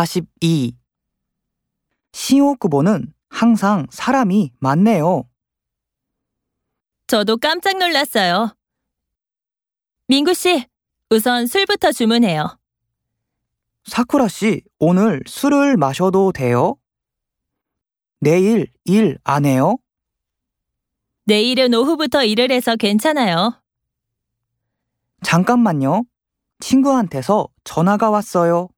42 시오쿠보는 항상 사람이 많네요. 저도 깜짝 놀랐어요. 민구 씨, 우선 술부터 주문해요. 사쿠라 씨, 오늘 술을 마셔도 돼요? 내일 일 안 해요? 내일은 오후부터 일을 해서 괜찮아요. 잠깐만요. 친구한테서 전화가 왔어요.